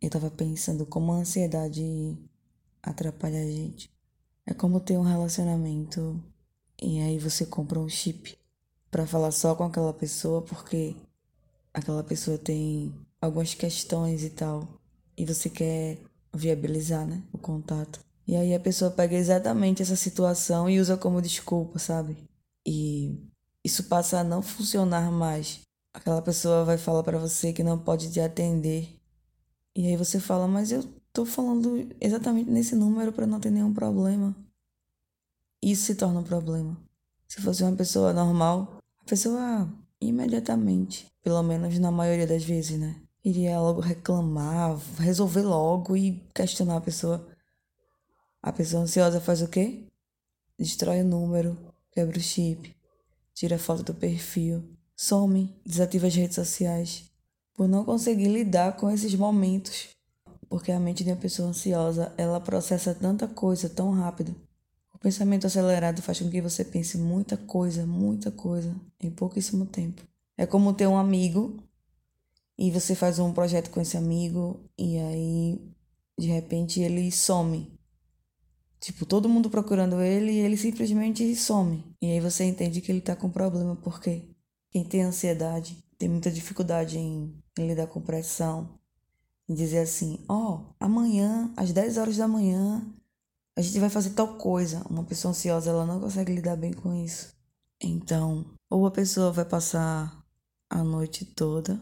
eu tava pensando como a ansiedade atrapalha a gente. É como ter um relacionamento e aí você compra um chip para falar só com aquela pessoa porque aquela pessoa tem algumas questões e tal e você quer viabilizar, né, o contato. E aí a pessoa pega exatamente essa situação e usa como desculpa, sabe? E isso passa a não funcionar mais. Aquela pessoa vai falar para você que não pode te atender. E aí você fala: "Mas eu tô falando exatamente nesse número para não ter nenhum problema". Isso se torna um problema. Se fosse uma pessoa normal, a pessoa imediatamente, pelo menos na maioria das vezes, né? Iria logo reclamar, resolver logo e questionar a pessoa. A pessoa ansiosa faz o quê? Destrói o número, quebra o chip, tira foto do perfil, some, desativa as redes sociais, por não conseguir lidar com esses momentos. Porque a mente de uma pessoa ansiosa, ela processa tanta coisa tão rápido o pensamento acelerado faz com que você pense muita coisa, muita coisa em pouquíssimo tempo. É como ter um amigo e você faz um projeto com esse amigo e aí de repente ele some. Tipo, todo mundo procurando ele e ele simplesmente some. E aí você entende que ele tá com problema porque quem tem ansiedade tem muita dificuldade em, em lidar com pressão. Em dizer assim, ó, oh, amanhã, às 10 horas da manhã, a gente vai fazer tal coisa. Uma pessoa ansiosa, ela não consegue lidar bem com isso. Então, ou a pessoa vai passar a noite toda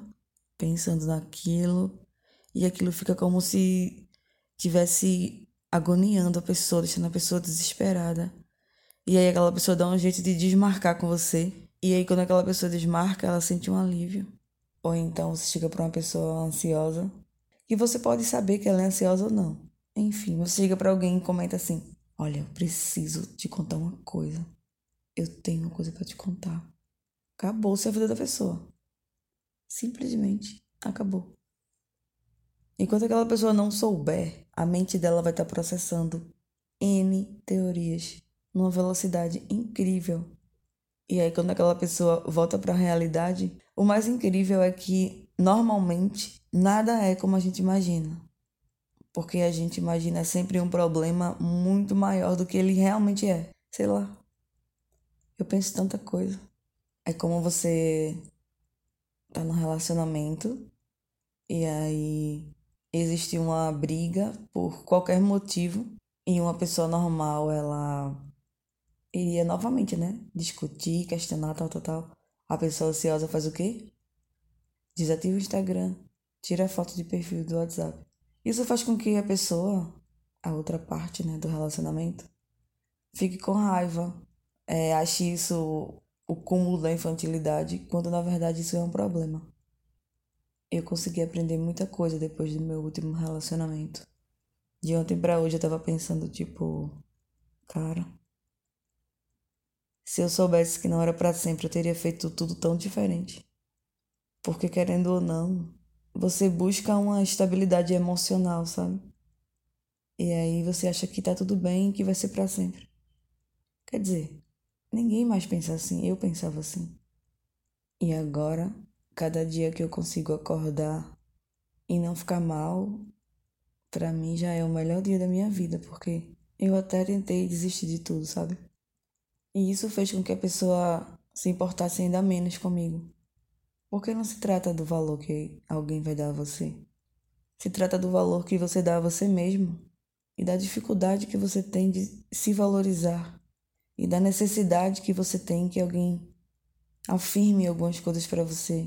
pensando naquilo e aquilo fica como se tivesse agoniando a pessoa, deixando a pessoa desesperada. E aí aquela pessoa dá um jeito de desmarcar com você. E aí quando aquela pessoa desmarca, ela sente um alívio. Ou então você chega para uma pessoa ansiosa e você pode saber que ela é ansiosa ou não. Enfim, você chega para alguém e comenta assim: Olha, eu preciso te contar uma coisa. Eu tenho uma coisa para te contar. Acabou-se a vida da pessoa. Simplesmente acabou. Enquanto aquela pessoa não souber, a mente dela vai estar tá processando N teorias numa velocidade incrível. E aí, quando aquela pessoa volta para a realidade, o mais incrível é que normalmente nada é como a gente imagina porque a gente imagina sempre um problema muito maior do que ele realmente é. Sei lá. Eu penso tanta coisa. É como você tá num relacionamento e aí existe uma briga por qualquer motivo e uma pessoa normal ela iria novamente, né, discutir, questionar tal tal tal. A pessoa ansiosa faz o quê? Desativa o Instagram, tira a foto de perfil do WhatsApp. Isso faz com que a pessoa, a outra parte né, do relacionamento, fique com raiva, é, ache isso o cúmulo da infantilidade, quando na verdade isso é um problema. Eu consegui aprender muita coisa depois do meu último relacionamento. De ontem para hoje eu tava pensando, tipo, cara, se eu soubesse que não era para sempre, eu teria feito tudo tão diferente. Porque querendo ou não, você busca uma estabilidade emocional, sabe? E aí você acha que tá tudo bem, que vai ser para sempre. Quer dizer, ninguém mais pensa assim, eu pensava assim. E agora, cada dia que eu consigo acordar e não ficar mal, para mim já é o melhor dia da minha vida, porque eu até tentei desistir de tudo, sabe? E isso fez com que a pessoa se importasse ainda menos comigo. Porque não se trata do valor que alguém vai dar a você. Se trata do valor que você dá a você mesmo e da dificuldade que você tem de se valorizar e da necessidade que você tem que alguém afirme algumas coisas para você,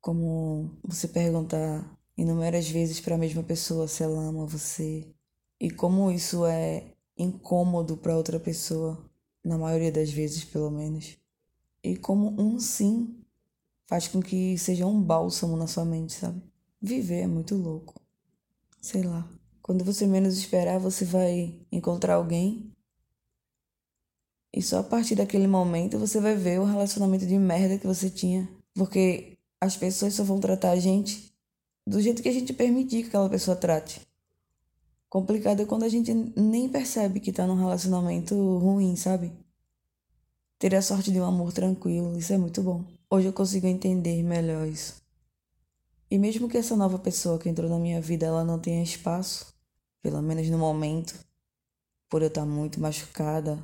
como você perguntar inúmeras vezes para a mesma pessoa se ela ama você e como isso é incômodo para outra pessoa, na maioria das vezes, pelo menos. E como um sim faz com que seja um bálsamo na sua mente, sabe? Viver é muito louco. Sei lá. Quando você menos esperar, você vai encontrar alguém. E só a partir daquele momento você vai ver o relacionamento de merda que você tinha. Porque as pessoas só vão tratar a gente do jeito que a gente permitir que aquela pessoa trate. Complicado é quando a gente nem percebe que tá num relacionamento ruim, sabe? Ter a sorte de um amor tranquilo, isso é muito bom. Hoje eu consigo entender melhor isso. E mesmo que essa nova pessoa que entrou na minha vida ela não tenha espaço, pelo menos no momento, por eu estar muito machucada,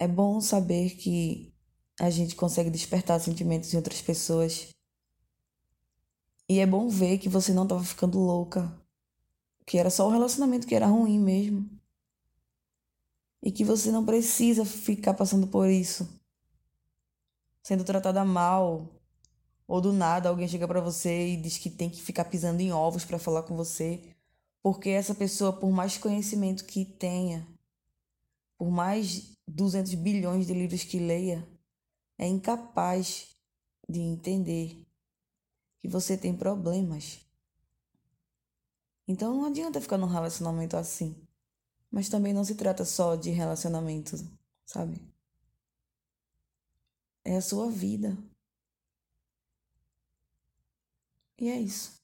é bom saber que a gente consegue despertar sentimentos em outras pessoas. E é bom ver que você não estava ficando louca, que era só o relacionamento que era ruim mesmo. E que você não precisa ficar passando por isso. Sendo tratada mal, ou do nada alguém chega para você e diz que tem que ficar pisando em ovos para falar com você, porque essa pessoa, por mais conhecimento que tenha, por mais 200 bilhões de livros que leia, é incapaz de entender que você tem problemas. Então não adianta ficar num relacionamento assim. Mas também não se trata só de relacionamento, sabe? É a sua vida. E é isso.